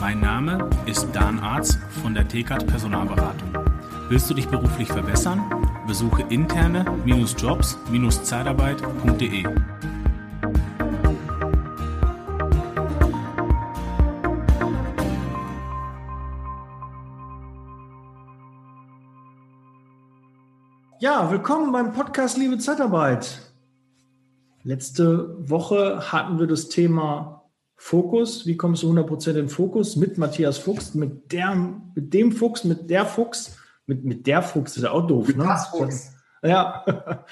Mein Name ist Dan Arz von der TKAT Personalberatung. Willst du dich beruflich verbessern? Besuche interne-jobs-zeitarbeit.de. Ja, willkommen beim Podcast Liebe Zeitarbeit. Letzte Woche hatten wir das Thema Fokus. Wie kommst du 100% in Fokus? Mit Matthias Fuchs, mit, der, mit dem Fuchs, mit der Fuchs, mit, mit der Fuchs ist ja auch doof. Mit ne? Fuchs. Ja.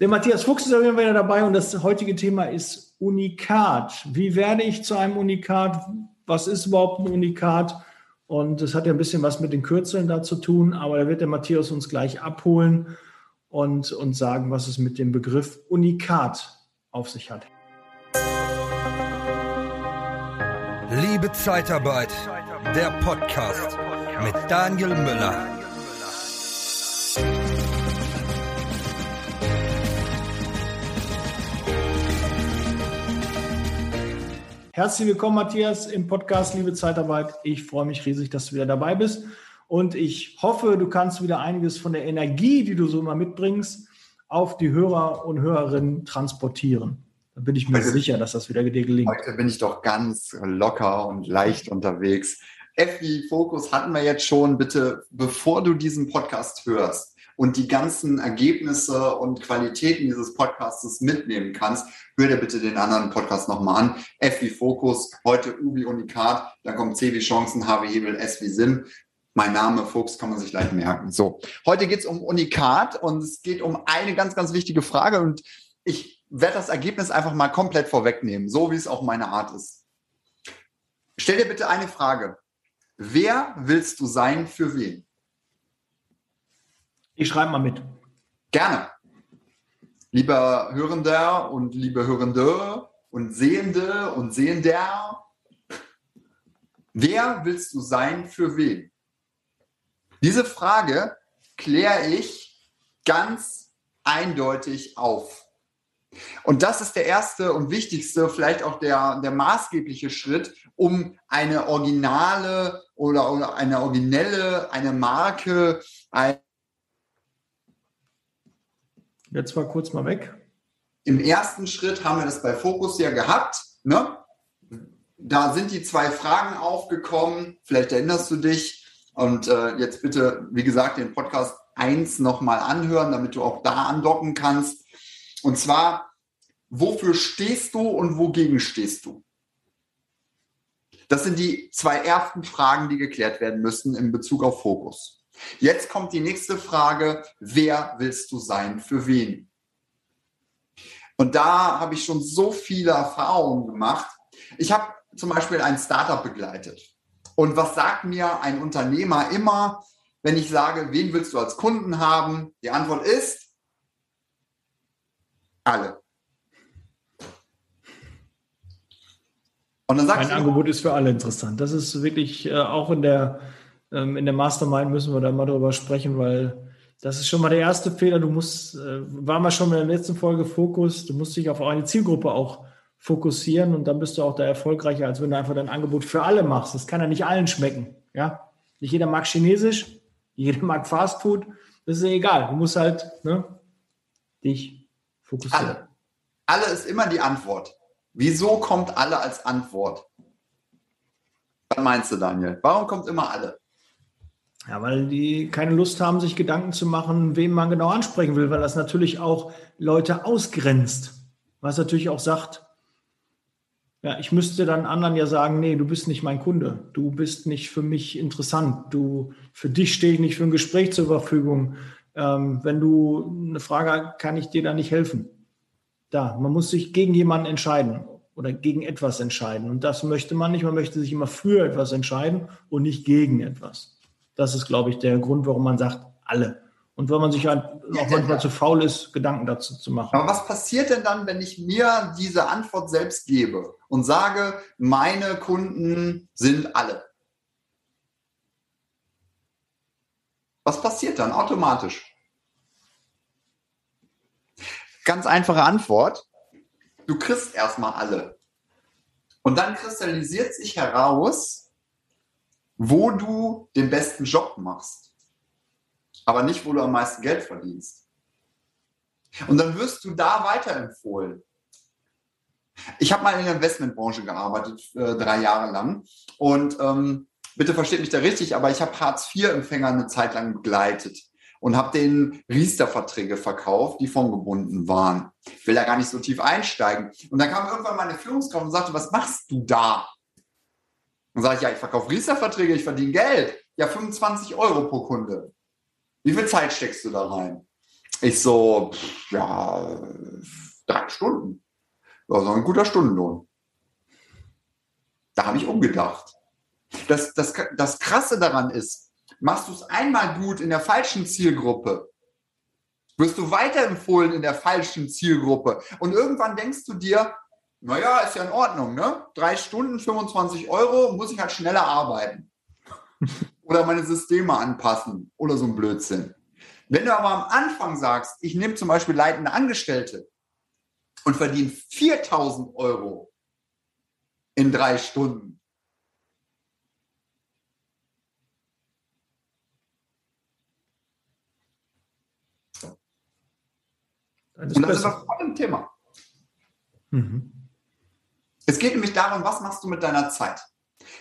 Der Matthias Fuchs ist auf jeden Fall wieder dabei und das heutige Thema ist Unikat. Wie werde ich zu einem Unikat? Was ist überhaupt ein Unikat? Und das hat ja ein bisschen was mit den Kürzeln da zu tun, aber da wird der Matthias uns gleich abholen und, und sagen, was es mit dem Begriff Unikat auf sich hat. Liebe Zeitarbeit, der Podcast mit Daniel Müller. Herzlich willkommen, Matthias, im Podcast Liebe Zeitarbeit. Ich freue mich riesig, dass du wieder dabei bist. Und ich hoffe, du kannst wieder einiges von der Energie, die du so immer mitbringst, auf die Hörer und Hörerinnen transportieren. Da bin ich mir heute, sicher, dass das wieder gelingt. Heute bin ich doch ganz locker und leicht unterwegs. FI Fokus hatten wir jetzt schon. Bitte, bevor du diesen Podcast hörst, und die ganzen Ergebnisse und Qualitäten dieses Podcasts mitnehmen kannst, hör dir bitte den anderen Podcast nochmal an. F wie Fokus, heute U wie Unikat, dann kommt C wie Chancen, H wie Hebel, S wie Sinn. Mein Name Fuchs kann man sich leicht merken. So, heute geht es um Unikat und es geht um eine ganz, ganz wichtige Frage und ich werde das Ergebnis einfach mal komplett vorwegnehmen, so wie es auch meine Art ist. Stell dir bitte eine Frage. Wer willst du sein für wen? Ich schreibe mal mit. Gerne. Lieber Hörender und liebe Hörende und Sehende und Sehender, wer willst du sein für wen? Diese Frage kläre ich ganz eindeutig auf. Und das ist der erste und wichtigste, vielleicht auch der, der maßgebliche Schritt, um eine originale oder, oder eine originelle, eine Marke, ein, Jetzt war kurz mal weg. Im ersten Schritt haben wir das bei Fokus ja gehabt. Ne? Da sind die zwei Fragen aufgekommen. Vielleicht erinnerst du dich. Und äh, jetzt bitte, wie gesagt, den Podcast 1 nochmal anhören, damit du auch da andocken kannst. Und zwar, wofür stehst du und wogegen stehst du? Das sind die zwei ersten Fragen, die geklärt werden müssen in Bezug auf Fokus. Jetzt kommt die nächste Frage, wer willst du sein, für wen? Und da habe ich schon so viele Erfahrungen gemacht. Ich habe zum Beispiel ein Startup begleitet. Und was sagt mir ein Unternehmer immer, wenn ich sage, wen willst du als Kunden haben? Die Antwort ist alle. Und dann sagt ein Angebot ist für alle interessant. Das ist wirklich äh, auch in der ähm, in der Mastermind müssen wir da mal drüber sprechen, weil das ist schon mal der erste Fehler. Du musst, äh, war mal schon in der letzten Folge Fokus, du musst dich auf eine Zielgruppe auch fokussieren und dann bist du auch da erfolgreicher, als wenn du einfach dein Angebot für alle machst. Das kann ja nicht allen schmecken. Ja? Nicht jeder mag Chinesisch, jeder mag Fastfood. Das ist ja egal. Du musst halt ne, dich fokussieren. Alle. alle ist immer die Antwort. Wieso kommt alle als Antwort? Was meinst du, Daniel? Warum kommt immer alle? Ja, weil die keine Lust haben, sich Gedanken zu machen, wen man genau ansprechen will, weil das natürlich auch Leute ausgrenzt. Was natürlich auch sagt, ja, ich müsste dann anderen ja sagen, nee, du bist nicht mein Kunde, du bist nicht für mich interessant, du, für dich stehe ich nicht für ein Gespräch zur Verfügung. Ähm, wenn du eine Frage hast, kann ich dir da nicht helfen. Da, man muss sich gegen jemanden entscheiden oder gegen etwas entscheiden. Und das möchte man nicht. Man möchte sich immer für etwas entscheiden und nicht gegen etwas. Das ist, glaube ich, der Grund, warum man sagt, alle. Und weil man sich halt auch manchmal zu faul ist, Gedanken dazu zu machen. Aber was passiert denn dann, wenn ich mir diese Antwort selbst gebe und sage, meine Kunden sind alle? Was passiert dann automatisch? Ganz einfache Antwort. Du kriegst erstmal alle. Und dann kristallisiert sich heraus, wo du den besten Job machst, aber nicht, wo du am meisten Geld verdienst. Und dann wirst du da weiterempfohlen. Ich habe mal in der Investmentbranche gearbeitet, äh, drei Jahre lang. Und ähm, bitte versteht mich da richtig, aber ich habe Hartz-IV-Empfänger eine Zeit lang begleitet und habe denen Riester-Verträge verkauft, die fondgebunden waren. Ich will da gar nicht so tief einsteigen. Und dann kam irgendwann meine Führungskraft und sagte, was machst du da? Und sage ich, ja, ich verkaufe Riester-Verträge, ich verdiene Geld. Ja, 25 Euro pro Kunde. Wie viel Zeit steckst du da rein? Ich so, ja, drei Stunden. Das ist ein guter Stundenlohn. Da habe ich umgedacht. Das, das, das Krasse daran ist, machst du es einmal gut in der falschen Zielgruppe, wirst du weiterempfohlen in der falschen Zielgruppe. Und irgendwann denkst du dir, naja, ist ja in Ordnung, ne? Drei Stunden, 25 Euro, muss ich halt schneller arbeiten. oder meine Systeme anpassen oder so ein Blödsinn. Wenn du aber am Anfang sagst, ich nehme zum Beispiel leitende Angestellte und verdiene 4000 Euro in drei Stunden, Und das ist das voll Thema. Mhm. Es geht nämlich darum, was machst du mit deiner Zeit?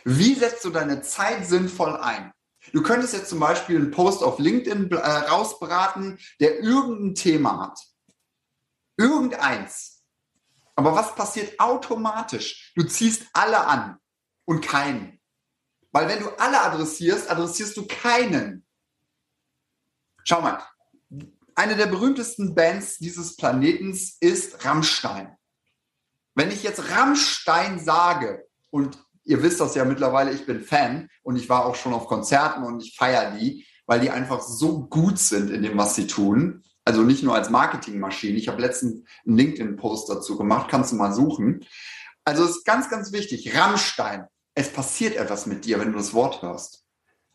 Wie setzt du deine Zeit sinnvoll ein? Du könntest jetzt zum Beispiel einen Post auf LinkedIn äh, rausbraten, der irgendein Thema hat. Irgendeins. Aber was passiert automatisch? Du ziehst alle an und keinen. Weil wenn du alle adressierst, adressierst du keinen. Schau mal, eine der berühmtesten Bands dieses Planetens ist Rammstein. Wenn ich jetzt Rammstein sage, und ihr wisst das ja mittlerweile, ich bin Fan und ich war auch schon auf Konzerten und ich feiere die, weil die einfach so gut sind in dem, was sie tun. Also nicht nur als Marketingmaschine. Ich habe letztens einen LinkedIn-Post dazu gemacht, kannst du mal suchen. Also ist ganz, ganz wichtig. Rammstein, es passiert etwas mit dir, wenn du das Wort hörst.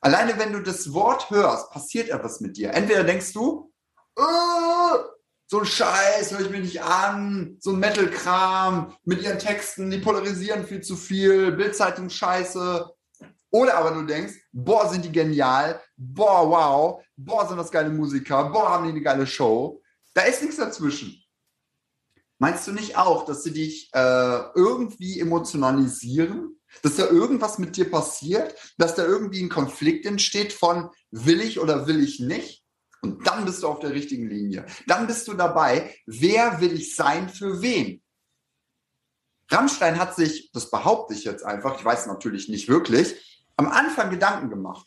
Alleine wenn du das Wort hörst, passiert etwas mit dir. Entweder denkst du, oh, so ein Scheiß höre ich mir nicht an, so ein Metal-Kram mit ihren Texten, die polarisieren viel zu viel, Bildzeitung Scheiße. Oder aber du denkst, boah, sind die genial, boah, wow, boah, sind das geile Musiker, boah, haben die eine geile Show. Da ist nichts dazwischen. Meinst du nicht auch, dass sie dich äh, irgendwie emotionalisieren? Dass da irgendwas mit dir passiert? Dass da irgendwie ein Konflikt entsteht von will ich oder will ich nicht? Und dann bist du auf der richtigen Linie. Dann bist du dabei, wer will ich sein für wen? Rammstein hat sich, das behaupte ich jetzt einfach, ich weiß natürlich nicht wirklich, am Anfang Gedanken gemacht.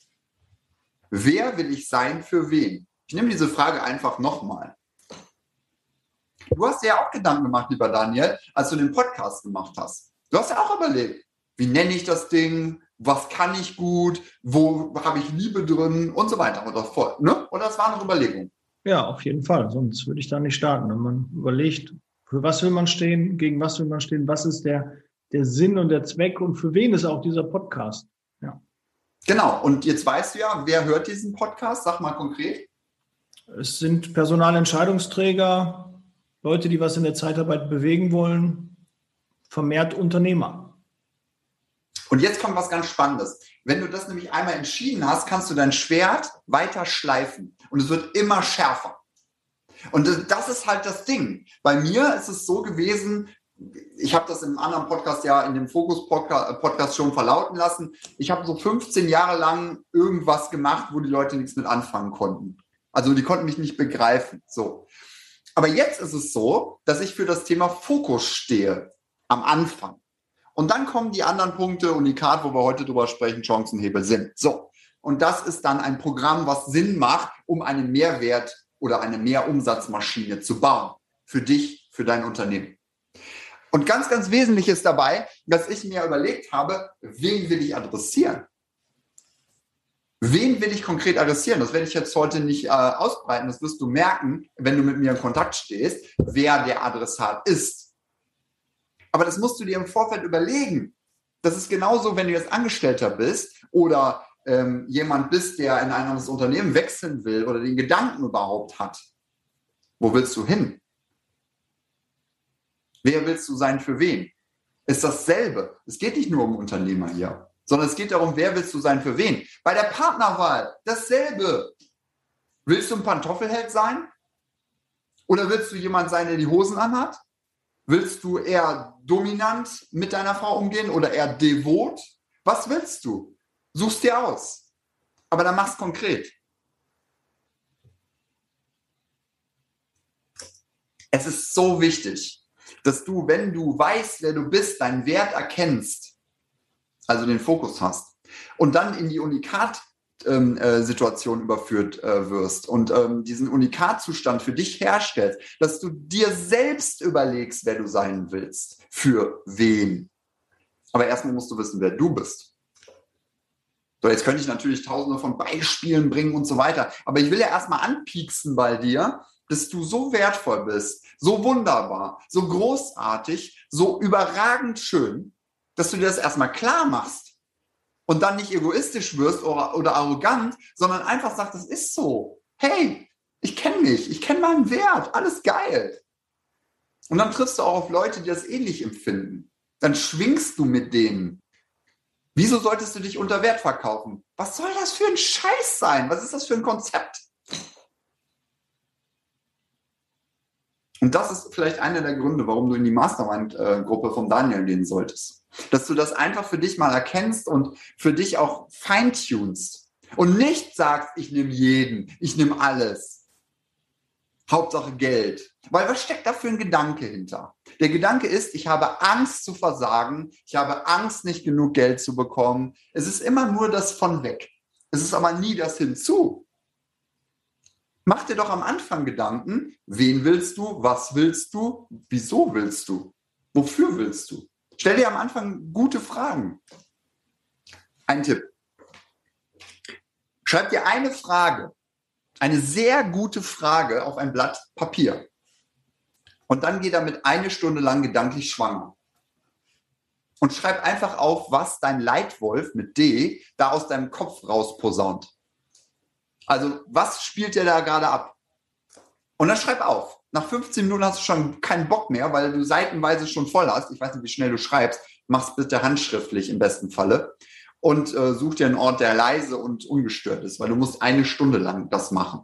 Wer will ich sein für wen? Ich nehme diese Frage einfach nochmal. Du hast dir ja auch Gedanken gemacht, lieber Daniel, als du den Podcast gemacht hast. Du hast ja auch überlegt, wie nenne ich das Ding? Was kann ich gut, wo habe ich Liebe drin und so weiter. Oder, voll, ne? oder das war eine Überlegung. Ja, auf jeden Fall. Sonst würde ich da nicht starten. Wenn man überlegt, für was will man stehen, gegen was will man stehen, was ist der, der Sinn und der Zweck und für wen ist auch dieser Podcast. Ja. Genau. Und jetzt weißt du ja, wer hört diesen Podcast? Sag mal konkret. Es sind Personalentscheidungsträger, Leute, die was in der Zeitarbeit bewegen wollen, vermehrt Unternehmer. Und jetzt kommt was ganz Spannendes. Wenn du das nämlich einmal entschieden hast, kannst du dein Schwert weiter schleifen und es wird immer schärfer. Und das ist halt das Ding. Bei mir ist es so gewesen, ich habe das im anderen Podcast ja in dem Fokus-Podcast schon verlauten lassen. Ich habe so 15 Jahre lang irgendwas gemacht, wo die Leute nichts mit anfangen konnten. Also die konnten mich nicht begreifen. So. Aber jetzt ist es so, dass ich für das Thema Fokus stehe am Anfang. Und dann kommen die anderen Punkte, Unikat, wo wir heute drüber sprechen, Chancenhebel sind. So. Und das ist dann ein Programm, was Sinn macht, um einen Mehrwert oder eine Mehrumsatzmaschine zu bauen. Für dich, für dein Unternehmen. Und ganz, ganz wesentlich ist dabei, dass ich mir überlegt habe, wen will ich adressieren? Wen will ich konkret adressieren? Das werde ich jetzt heute nicht äh, ausbreiten. Das wirst du merken, wenn du mit mir in Kontakt stehst, wer der Adressat ist. Aber das musst du dir im Vorfeld überlegen. Das ist genauso, wenn du jetzt Angestellter bist oder ähm, jemand bist, der in ein anderes Unternehmen wechseln will oder den Gedanken überhaupt hat. Wo willst du hin? Wer willst du sein für wen? Ist dasselbe. Es geht nicht nur um Unternehmer hier, sondern es geht darum, wer willst du sein für wen. Bei der Partnerwahl dasselbe. Willst du ein Pantoffelheld sein? Oder willst du jemand sein, der die Hosen anhat? Willst du eher dominant mit deiner Frau umgehen oder eher devot? Was willst du? Suchst dir aus. Aber dann mach's konkret. Es ist so wichtig, dass du, wenn du weißt, wer du bist, deinen Wert erkennst, also den Fokus hast und dann in die Unikat-Situation ähm, äh, überführt äh, wirst und ähm, diesen Unikat-Zustand für dich herstellst, dass du dir selbst überlegst, wer du sein willst, für wen. Aber erstmal musst du wissen, wer du bist. So, jetzt könnte ich natürlich tausende von Beispielen bringen und so weiter. Aber ich will ja erstmal anpieksen bei dir, dass du so wertvoll bist, so wunderbar, so großartig, so überragend schön, dass du dir das erstmal klar machst und dann nicht egoistisch wirst oder, oder arrogant, sondern einfach sagst, das ist so. Hey, ich kenne mich, ich kenne meinen Wert, alles geil. Und dann triffst du auch auf Leute, die das ähnlich empfinden. Dann schwingst du mit denen. Wieso solltest du dich unter Wert verkaufen? Was soll das für ein Scheiß sein? Was ist das für ein Konzept? Und das ist vielleicht einer der Gründe, warum du in die Mastermind-Gruppe von Daniel gehen solltest. Dass du das einfach für dich mal erkennst und für dich auch feintunst. Und nicht sagst, ich nehme jeden, ich nehme alles. Hauptsache Geld. Weil was steckt da für ein Gedanke hinter? Der Gedanke ist, ich habe Angst zu versagen, ich habe Angst, nicht genug Geld zu bekommen. Es ist immer nur das von weg. Es ist aber nie das hinzu. Mach dir doch am Anfang Gedanken, wen willst du, was willst du, wieso willst du, wofür willst du. Stell dir am Anfang gute Fragen. Ein Tipp. Schreib dir eine Frage, eine sehr gute Frage auf ein Blatt Papier. Und dann geh damit eine Stunde lang gedanklich schwanger. Und schreib einfach auf, was dein Leitwolf mit D da aus deinem Kopf rausposaunt. Also was spielt der da gerade ab? Und dann schreib auf. Nach 15 Minuten hast du schon keinen Bock mehr, weil du seitenweise schon voll hast. Ich weiß nicht, wie schnell du schreibst. Mach's bitte handschriftlich im besten Falle. Und äh, such dir einen Ort, der leise und ungestört ist, weil du musst eine Stunde lang das machen.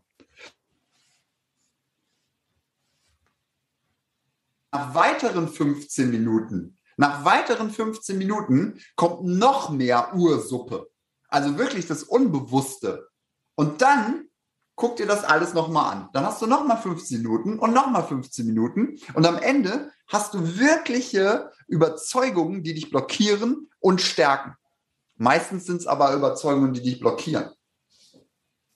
Nach weiteren 15 Minuten, nach weiteren 15 Minuten kommt noch mehr Ursuppe. Also wirklich das Unbewusste. Und dann guck dir das alles nochmal an. Dann hast du nochmal 15 Minuten und nochmal 15 Minuten. Und am Ende hast du wirkliche Überzeugungen, die dich blockieren und stärken. Meistens sind es aber Überzeugungen, die dich blockieren.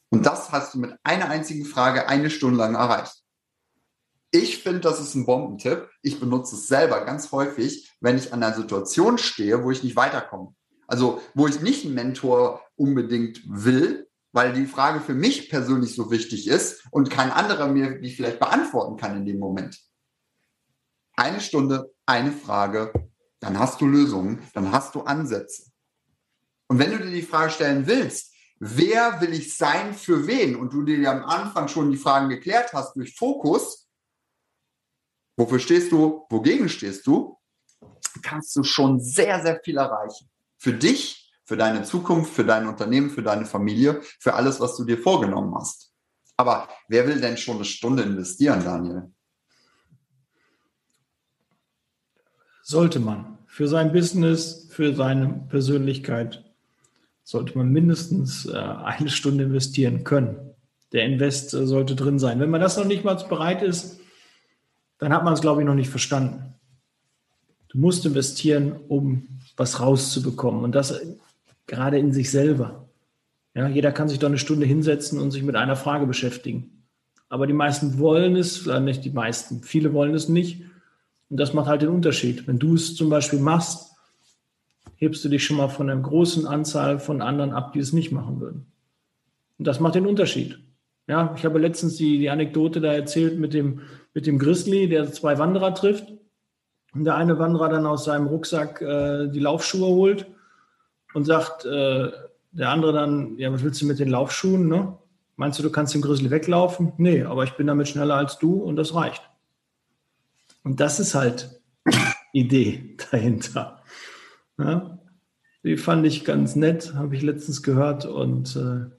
Und das hast du mit einer einzigen Frage eine Stunde lang erreicht. Ich finde, das ist ein Bombentipp. Ich benutze es selber ganz häufig, wenn ich an einer Situation stehe, wo ich nicht weiterkomme. Also, wo ich nicht einen Mentor unbedingt will, weil die Frage für mich persönlich so wichtig ist und kein anderer mir die vielleicht beantworten kann in dem Moment. Eine Stunde, eine Frage, dann hast du Lösungen, dann hast du Ansätze. Und wenn du dir die Frage stellen willst, wer will ich sein für wen und du dir ja am Anfang schon die Fragen geklärt hast durch Fokus, wofür stehst du, wogegen stehst du, kannst du schon sehr, sehr viel erreichen. Für dich für deine Zukunft, für dein Unternehmen, für deine Familie, für alles, was du dir vorgenommen hast. Aber wer will denn schon eine Stunde investieren, Daniel? Sollte man. Für sein Business, für seine Persönlichkeit sollte man mindestens äh, eine Stunde investieren können. Der Invest äh, sollte drin sein. Wenn man das noch nicht mal bereit ist, dann hat man es, glaube ich, noch nicht verstanden. Du musst investieren, um was rauszubekommen. Und das gerade in sich selber. Ja, jeder kann sich doch eine Stunde hinsetzen und sich mit einer Frage beschäftigen. Aber die meisten wollen es, äh, nicht die meisten, viele wollen es nicht. Und das macht halt den Unterschied. Wenn du es zum Beispiel machst, hebst du dich schon mal von einer großen Anzahl von anderen ab, die es nicht machen würden. Und das macht den Unterschied. Ja, ich habe letztens die, die Anekdote da erzählt mit dem, mit dem Grizzly, der zwei Wanderer trifft. Und der eine Wanderer dann aus seinem Rucksack äh, die Laufschuhe holt und sagt äh, der andere dann, ja, was willst du mit den Laufschuhen? Ne? Meinst du, du kannst dem Grizzly weglaufen? Nee, aber ich bin damit schneller als du und das reicht. Und das ist halt Idee dahinter. Ja? Die fand ich ganz nett, habe ich letztens gehört und äh,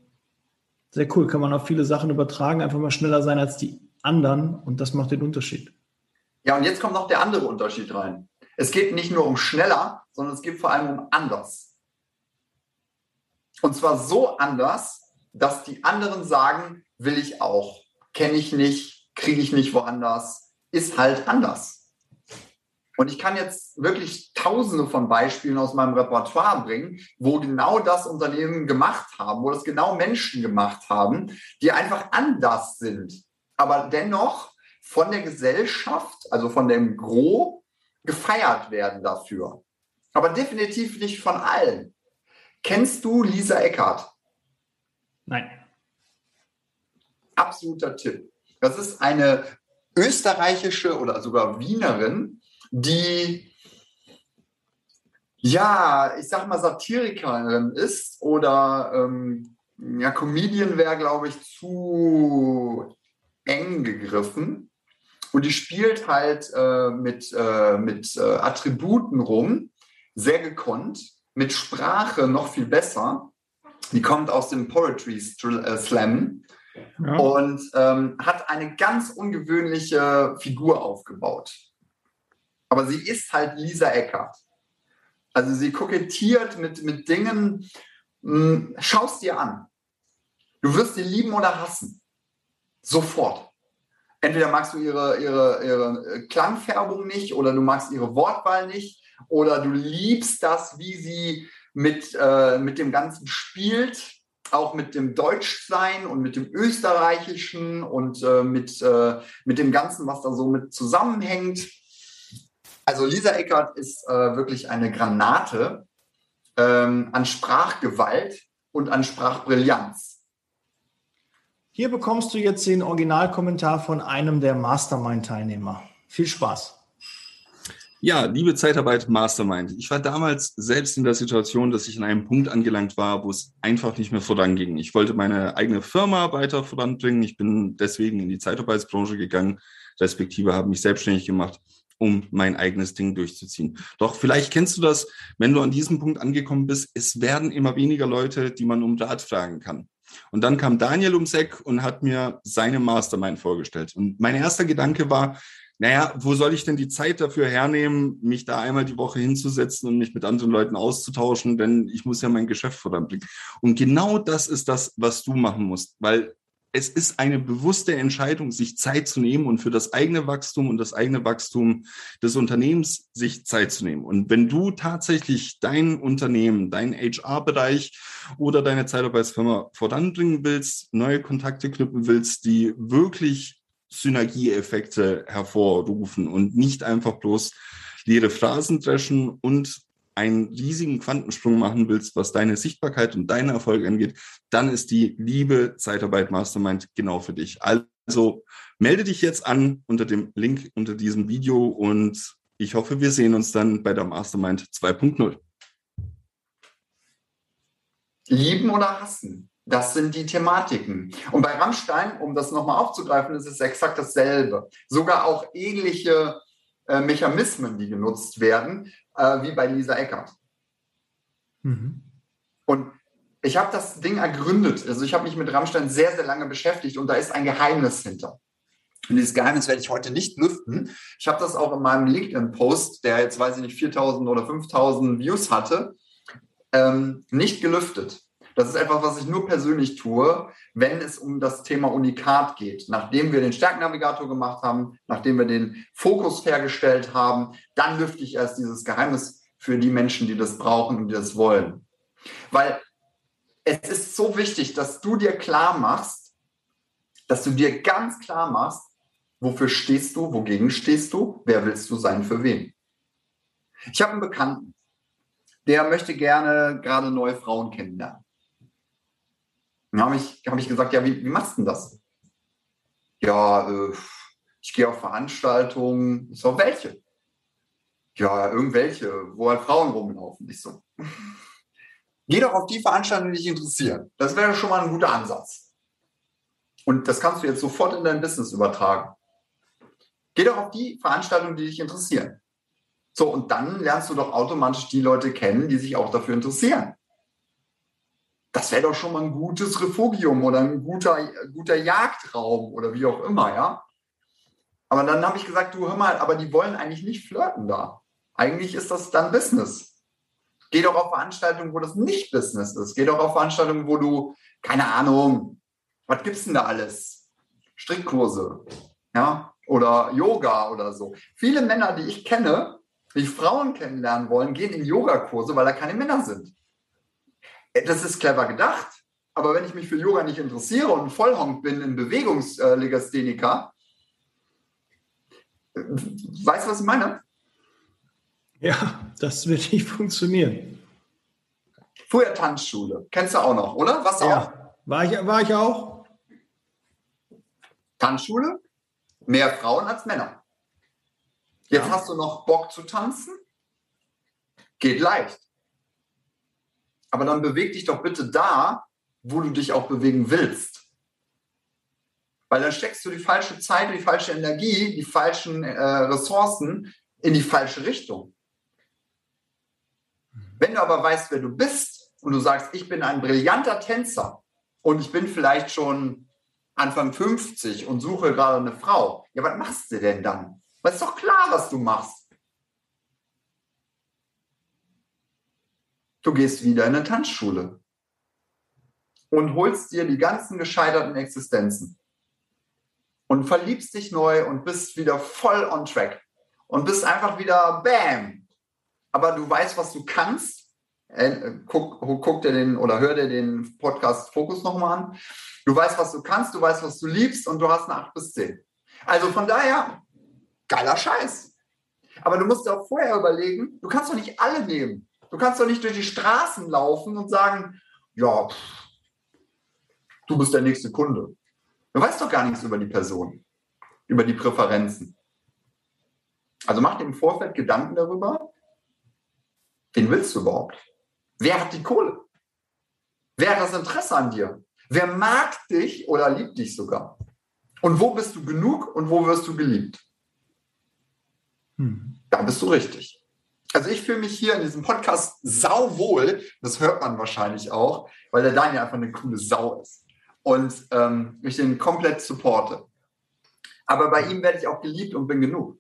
sehr cool. Kann man auf viele Sachen übertragen, einfach mal schneller sein als die anderen und das macht den Unterschied. Ja, und jetzt kommt noch der andere Unterschied rein. Es geht nicht nur um schneller, sondern es geht vor allem um anders. Und zwar so anders, dass die anderen sagen, will ich auch, kenne ich nicht, kriege ich nicht woanders, ist halt anders. Und ich kann jetzt wirklich tausende von Beispielen aus meinem Repertoire bringen, wo genau das Unternehmen gemacht haben, wo das genau Menschen gemacht haben, die einfach anders sind, aber dennoch von der Gesellschaft, also von dem Gros, gefeiert werden dafür. Aber definitiv nicht von allen. Kennst du Lisa Eckert? Nein. Absoluter Tipp. Das ist eine österreichische oder sogar Wienerin, die ja, ich sag mal, Satirikerin ist oder ähm, ja, Comedian wäre, glaube ich, zu eng gegriffen. Und die spielt halt äh, mit, äh, mit äh, Attributen rum, sehr gekonnt, mit Sprache noch viel besser. Die kommt aus dem Poetry äh, Slam ja. und ähm, hat eine ganz ungewöhnliche Figur aufgebaut. Aber sie ist halt Lisa Eckert. Also sie kokettiert mit, mit Dingen, hm, schaust dir an. Du wirst sie lieben oder hassen. Sofort. Entweder magst du ihre, ihre, ihre Klangfärbung nicht oder du magst ihre Wortwahl nicht oder du liebst das, wie sie mit, äh, mit dem Ganzen spielt, auch mit dem Deutschsein und mit dem Österreichischen und äh, mit, äh, mit dem Ganzen, was da so mit zusammenhängt. Also Lisa Eckert ist äh, wirklich eine Granate ähm, an Sprachgewalt und an Sprachbrillanz. Hier bekommst du jetzt den Originalkommentar von einem der Mastermind-Teilnehmer. Viel Spaß. Ja, liebe Zeitarbeit Mastermind. Ich war damals selbst in der Situation, dass ich in einem Punkt angelangt war, wo es einfach nicht mehr voranging. Ich wollte meine eigene Firma weiter voranbringen. Ich bin deswegen in die Zeitarbeitsbranche gegangen, respektive habe mich selbstständig gemacht um mein eigenes Ding durchzuziehen. Doch vielleicht kennst du das, wenn du an diesem Punkt angekommen bist, es werden immer weniger Leute, die man um Rat fragen kann. Und dann kam Daniel ums Eck und hat mir seine Mastermind vorgestellt. Und mein erster Gedanke war, naja, wo soll ich denn die Zeit dafür hernehmen, mich da einmal die Woche hinzusetzen und mich mit anderen Leuten auszutauschen, denn ich muss ja mein Geschäft voranbringen. Und genau das ist das, was du machen musst, weil es ist eine bewusste Entscheidung, sich Zeit zu nehmen und für das eigene Wachstum und das eigene Wachstum des Unternehmens sich Zeit zu nehmen. Und wenn du tatsächlich dein Unternehmen, deinen HR-Bereich oder deine Zeitarbeitsfirma voranbringen willst, neue Kontakte knüpfen willst, die wirklich Synergieeffekte hervorrufen und nicht einfach bloß leere Phrasen dreschen und einen riesigen Quantensprung machen willst, was deine Sichtbarkeit und deine Erfolge angeht, dann ist die liebe Zeitarbeit Mastermind genau für dich. Also melde dich jetzt an unter dem Link unter diesem Video und ich hoffe, wir sehen uns dann bei der Mastermind 2.0. Lieben oder hassen? Das sind die Thematiken. Und bei Rammstein, um das nochmal aufzugreifen, ist es exakt dasselbe. Sogar auch ähnliche äh, Mechanismen, die genutzt werden, äh, wie bei Lisa Eckert. Mhm. Und ich habe das Ding ergründet. Also ich habe mich mit Rammstein sehr, sehr lange beschäftigt und da ist ein Geheimnis hinter. Und dieses Geheimnis werde ich heute nicht lüften. Ich habe das auch in meinem LinkedIn-Post, der jetzt, weiß ich nicht, 4000 oder 5000 Views hatte, ähm, nicht gelüftet. Das ist etwas, was ich nur persönlich tue, wenn es um das Thema Unikat geht. Nachdem wir den Stärkennavigator gemacht haben, nachdem wir den Fokus hergestellt haben, dann lüfte ich erst dieses Geheimnis für die Menschen, die das brauchen und die das wollen. Weil es ist so wichtig, dass du dir klar machst, dass du dir ganz klar machst, wofür stehst du, wogegen stehst du, wer willst du sein, für wen. Ich habe einen Bekannten, der möchte gerne gerade neue Frauen kennenlernen. Dann habe ich, hab ich gesagt, ja, wie, wie machst du denn das? Ja, äh, ich gehe auf Veranstaltungen. Ich so, welche? Ja, irgendwelche, wo halt Frauen rumlaufen. Ich so, geh doch auf die Veranstaltungen, die dich interessieren. Das wäre schon mal ein guter Ansatz. Und das kannst du jetzt sofort in dein Business übertragen. Geh doch auf die Veranstaltungen, die dich interessieren. So, und dann lernst du doch automatisch die Leute kennen, die sich auch dafür interessieren. Das wäre doch schon mal ein gutes Refugium oder ein guter, guter Jagdraum oder wie auch immer, ja. Aber dann habe ich gesagt, du hör mal, aber die wollen eigentlich nicht flirten da. Eigentlich ist das dann Business. Geh doch auf Veranstaltungen, wo das nicht Business ist. Geh doch auf Veranstaltungen, wo du, keine Ahnung, was gibt's denn da alles? Strickkurse, ja, oder Yoga oder so. Viele Männer, die ich kenne, die Frauen kennenlernen wollen, gehen in Yogakurse, weil da keine Männer sind. Äh, das ist clever gedacht. Aber wenn ich mich für Yoga nicht interessiere und Vollhonk bin, ein Bewegungslegastheniker, äh, weißt du, was ich meine? Ja, das wird nicht funktionieren. Früher Tanzschule. Kennst du auch noch, oder? Was ja. auch? War ich, war ich auch? Tanzschule? Mehr Frauen als Männer. Jetzt Ja. hast du noch Bock zu tanzen? Geht leicht. Aber dann beweg dich doch bitte da, wo du dich auch bewegen willst. Weil dann steckst du die falsche Zeit, die falsche Energie, die falschen äh, Ressourcen in die falsche Richtung. Wenn du aber weißt, wer du bist und du sagst, ich bin ein brillanter Tänzer und ich bin vielleicht schon Anfang 50 und suche gerade eine Frau, ja, was machst du denn dann? Was ist doch klar, was du machst. Du gehst wieder in eine Tanzschule und holst dir die ganzen gescheiterten Existenzen und verliebst dich neu und bist wieder voll on track und bist einfach wieder Bam. Aber du weißt, was du kannst. Äh, guck, guck dir den oder hör dir den Podcast Fokus nochmal an. Du weißt, was du kannst, du weißt, was du liebst und du hast eine 8 bis 10. Also von daher, geiler Scheiß. Aber du musst dir auch vorher überlegen, du kannst doch nicht alle nehmen. Du kannst doch nicht durch die Straßen laufen und sagen, ja, pff, du bist der nächste Kunde. Du weißt doch gar nichts über die Person, über die Präferenzen. Also mach dir im Vorfeld Gedanken darüber, wen willst du überhaupt? Wer hat die Kohle? Wer hat das Interesse an dir? Wer mag dich oder liebt dich sogar? Und wo bist du genug und wo wirst du geliebt? Hm. Da bist du richtig. Also ich fühle mich hier in diesem Podcast sauwohl. Das hört man wahrscheinlich auch, weil der Daniel einfach eine coole Sau ist. Und ähm, ich den komplett supporte. Aber bei ihm werde ich auch geliebt und bin genug.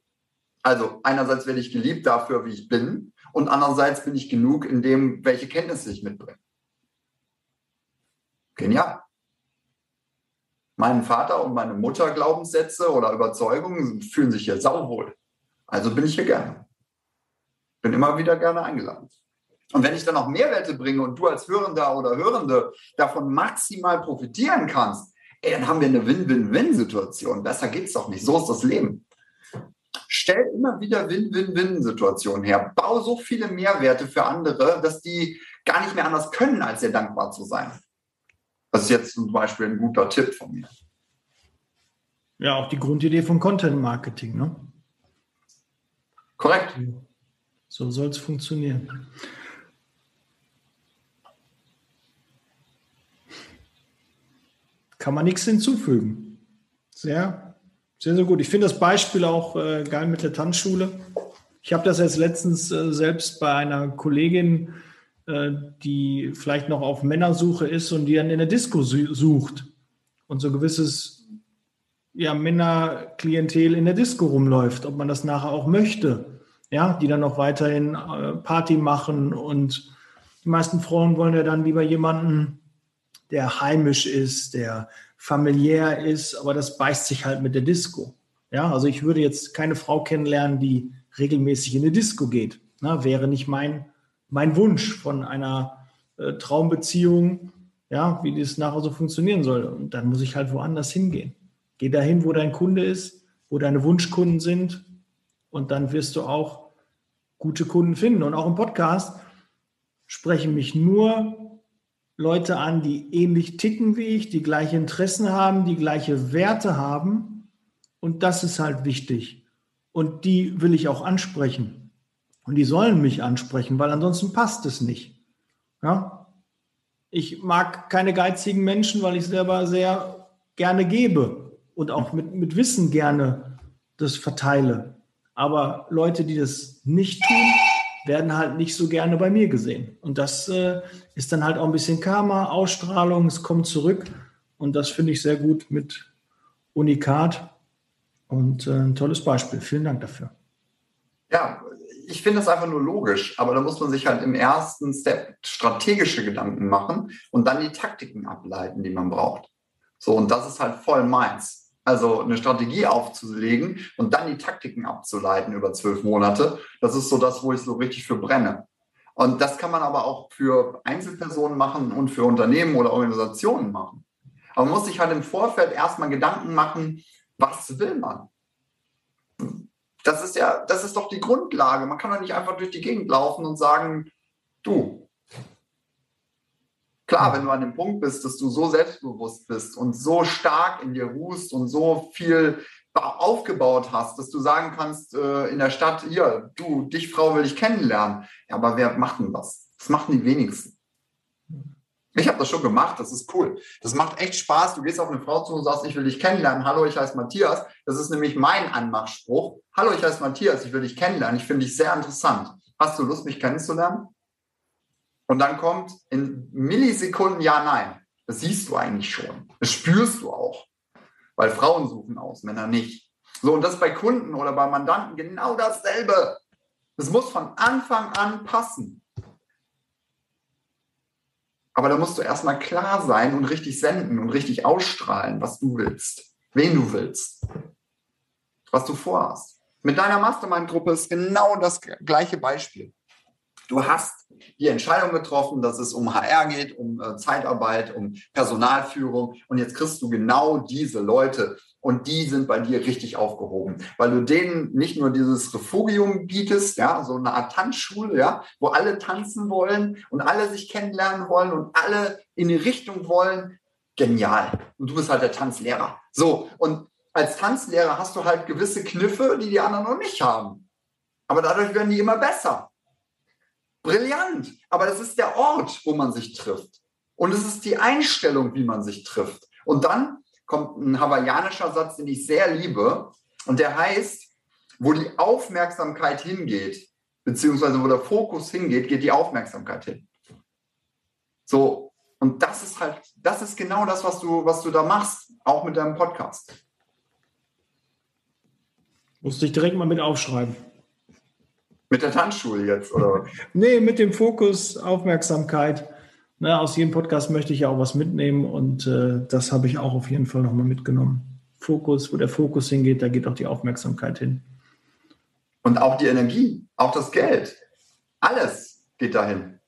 Also einerseits werde ich geliebt dafür, wie ich bin. Und andererseits bin ich genug in dem, welche Kenntnisse ich mitbringe. Genial. Mein Vater und meine Mutter Glaubenssätze oder Überzeugungen fühlen sich hier sauwohl. Also bin ich hier gerne. Bin immer wieder gerne eingeladen. Und wenn ich dann auch Mehrwerte bringe und du als Hörender oder Hörende davon maximal profitieren kannst, ey, dann haben wir eine Win-Win-Win-Situation. Besser geht's doch nicht. So ist das Leben. Stell immer wieder Win-Win-Win-Situationen her. Bau so viele Mehrwerte für andere, dass die gar nicht mehr anders können, als dir dankbar zu sein. Das ist jetzt zum Beispiel ein guter Tipp von mir. Ja, auch die Grundidee von Content Marketing. Ne? Korrekt. So soll es funktionieren. Kann man nichts hinzufügen. Sehr, sehr, sehr gut. Ich finde das Beispiel auch äh, geil mit der Tanzschule. Ich habe das jetzt letztens äh, selbst bei einer Kollegin, äh, die vielleicht noch auf Männersuche ist und die dann in der Disco su sucht und so gewisses ja, Männerklientel in der Disco rumläuft, ob man das nachher auch möchte. Ja, die dann noch weiterhin äh, Party machen und die meisten Frauen wollen ja dann lieber jemanden, der heimisch ist, der familiär ist, aber das beißt sich halt mit der Disco. Ja, also ich würde jetzt keine Frau kennenlernen, die regelmäßig in eine Disco geht. Na, wäre nicht mein, mein Wunsch von einer äh, Traumbeziehung, ja, wie das nachher so funktionieren soll. Und dann muss ich halt woanders hingehen. Geh dahin, wo dein Kunde ist, wo deine Wunschkunden sind. Und dann wirst du auch gute Kunden finden. Und auch im Podcast sprechen mich nur Leute an, die ähnlich ticken wie ich, die gleiche Interessen haben, die gleiche Werte haben. Und das ist halt wichtig. Und die will ich auch ansprechen. Und die sollen mich ansprechen, weil ansonsten passt es nicht. Ja? Ich mag keine geizigen Menschen, weil ich selber sehr gerne gebe und auch mit, mit Wissen gerne das verteile. Aber Leute, die das nicht tun, werden halt nicht so gerne bei mir gesehen. Und das äh, ist dann halt auch ein bisschen Karma, Ausstrahlung, es kommt zurück. Und das finde ich sehr gut mit Unikat. Und äh, ein tolles Beispiel. Vielen Dank dafür. Ja, ich finde das einfach nur logisch, aber da muss man sich halt im ersten Step strategische Gedanken machen und dann die Taktiken ableiten, die man braucht. So, und das ist halt voll meins. Also eine Strategie aufzulegen und dann die Taktiken abzuleiten über zwölf Monate, das ist so das, wo ich so richtig für brenne. Und das kann man aber auch für Einzelpersonen machen und für Unternehmen oder Organisationen machen. Aber man muss sich halt im Vorfeld erstmal Gedanken machen, was will man? Das ist ja, das ist doch die Grundlage. Man kann doch nicht einfach durch die Gegend laufen und sagen, du. Klar, wenn du an dem Punkt bist, dass du so selbstbewusst bist und so stark in dir ruhst und so viel aufgebaut hast, dass du sagen kannst äh, in der Stadt, hier, du, dich Frau will ich kennenlernen. Ja, aber wer macht denn das? Das machen die wenigsten. Ich habe das schon gemacht, das ist cool. Das macht echt Spaß. Du gehst auf eine Frau zu und sagst, ich will dich kennenlernen. Hallo, ich heiße Matthias. Das ist nämlich mein Anmachspruch. Hallo, ich heiße Matthias, ich will dich kennenlernen. Ich finde dich sehr interessant. Hast du Lust, mich kennenzulernen? Und dann kommt in Millisekunden Ja, Nein. Das siehst du eigentlich schon. Das spürst du auch. Weil Frauen suchen aus, Männer nicht. So, und das bei Kunden oder bei Mandanten genau dasselbe. Das muss von Anfang an passen. Aber da musst du erstmal klar sein und richtig senden und richtig ausstrahlen, was du willst, wen du willst, was du vorhast. Mit deiner Mastermind-Gruppe ist genau das gleiche Beispiel. Du hast die Entscheidung getroffen, dass es um HR geht, um äh, Zeitarbeit, um Personalführung. Und jetzt kriegst du genau diese Leute und die sind bei dir richtig aufgehoben, weil du denen nicht nur dieses Refugium bietest, ja, so eine Art Tanzschule, ja, wo alle tanzen wollen und alle sich kennenlernen wollen und alle in die Richtung wollen. Genial. Und du bist halt der Tanzlehrer. So. Und als Tanzlehrer hast du halt gewisse Kniffe, die die anderen noch nicht haben. Aber dadurch werden die immer besser. Brillant. Aber das ist der Ort, wo man sich trifft. Und es ist die Einstellung, wie man sich trifft. Und dann kommt ein hawaiianischer Satz, den ich sehr liebe. Und der heißt, wo die Aufmerksamkeit hingeht, beziehungsweise wo der Fokus hingeht, geht die Aufmerksamkeit hin. So, und das ist halt, das ist genau das, was du, was du da machst, auch mit deinem Podcast. Musste ich direkt mal mit aufschreiben. Mit der Tanzschule jetzt, oder? nee, mit dem Fokus Aufmerksamkeit na, aus jedem Podcast möchte ich ja auch was mitnehmen und äh, das habe ich auch auf jeden Fall nochmal mitgenommen. Fokus, wo der Fokus hingeht, da geht auch die Aufmerksamkeit hin. Und auch die Energie, auch das Geld. Alles geht dahin.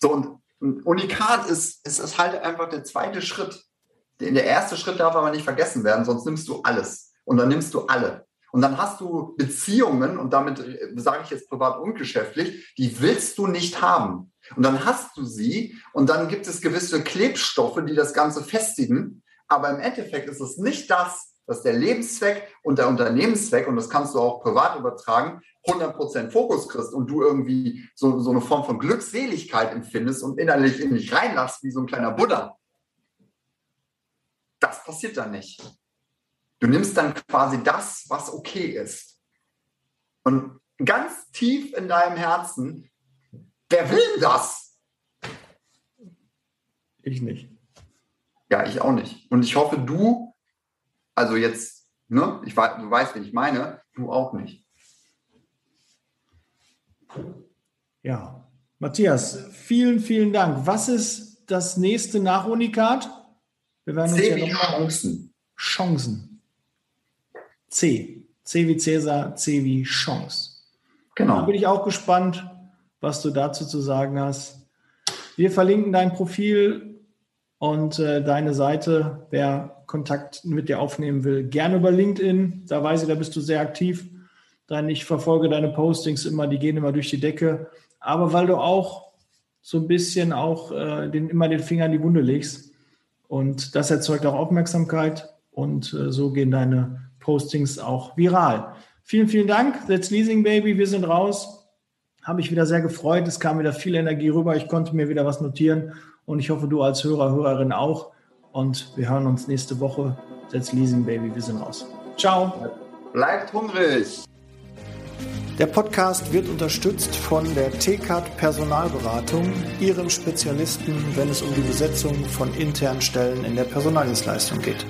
So, und Unikat ist, ist, ist halt einfach der zweite Schritt. Der erste Schritt darf aber nicht vergessen werden, sonst nimmst du alles. Und dann nimmst du alle. Und dann hast du Beziehungen, und damit sage ich jetzt privat und geschäftlich, die willst du nicht haben. Und dann hast du sie und dann gibt es gewisse Klebstoffe, die das Ganze festigen. Aber im Endeffekt ist es nicht das, dass der Lebenszweck und der Unternehmenszweck, und das kannst du auch privat übertragen, 100% Fokus kriegst und du irgendwie so, so eine Form von Glückseligkeit empfindest und innerlich in dich reinlachst wie so ein kleiner Buddha. Das passiert dann nicht. Du nimmst dann quasi das, was okay ist. Und ganz tief in deinem Herzen, wer will das? Ich nicht. Ja, ich auch nicht. Und ich hoffe, du, also jetzt, ne, ich, du weißt, wen ich meine, du auch nicht. Ja, Matthias, vielen, vielen Dank. Was ist das nächste nach Unikat? Wir werden uns ja noch Chancen. Chancen. C. C wie Cäsar, C wie Chance. Genau. Da bin ich auch gespannt, was du dazu zu sagen hast. Wir verlinken dein Profil und äh, deine Seite. Wer Kontakt mit dir aufnehmen will, gerne über LinkedIn. Da weiß ich, da bist du sehr aktiv. Dann ich verfolge deine Postings immer, die gehen immer durch die Decke. Aber weil du auch so ein bisschen auch äh, den, immer den Finger in die Wunde legst. Und das erzeugt auch Aufmerksamkeit. Und äh, so gehen deine Postings auch viral. Vielen, vielen Dank. That's Leasing Baby. Wir sind raus. Habe mich wieder sehr gefreut. Es kam wieder viel Energie rüber. Ich konnte mir wieder was notieren. Und ich hoffe, du als Hörer, Hörerin auch. Und wir hören uns nächste Woche. That's Leasing Baby. Wir sind raus. Ciao. Bleibt hungrig. Der Podcast wird unterstützt von der TCAT Personalberatung, ihrem Spezialisten, wenn es um die Besetzung von internen Stellen in der Personaldienstleistung geht.